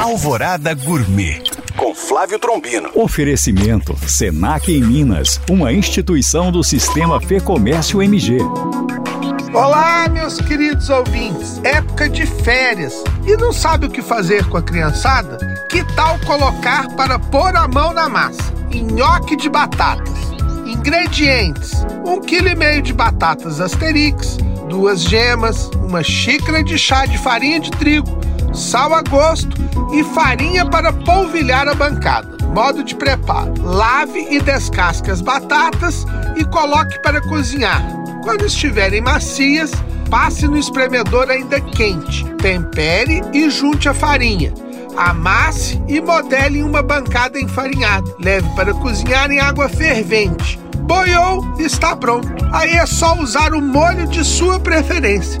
Alvorada Gourmet com Flávio Trombino. Oferecimento Senac em Minas, uma instituição do Sistema Fê Comércio MG. Olá, meus queridos ouvintes. Época de férias. E não sabe o que fazer com a criançada? Que tal colocar para pôr a mão na massa? Nhoque de batatas. Ingredientes: 1,5 kg de batatas Asterix, duas gemas, uma xícara de chá de farinha de trigo, sal a gosto e farinha para polvilhar a bancada. Modo de preparo: lave e descasque as batatas e coloque para cozinhar. Quando estiverem macias, passe no espremedor ainda quente, tempere e junte a farinha. Amasse e modele em uma bancada enfarinhada. Leve para cozinhar em água fervente. Boiou, está pronto. Aí é só usar o molho de sua preferência.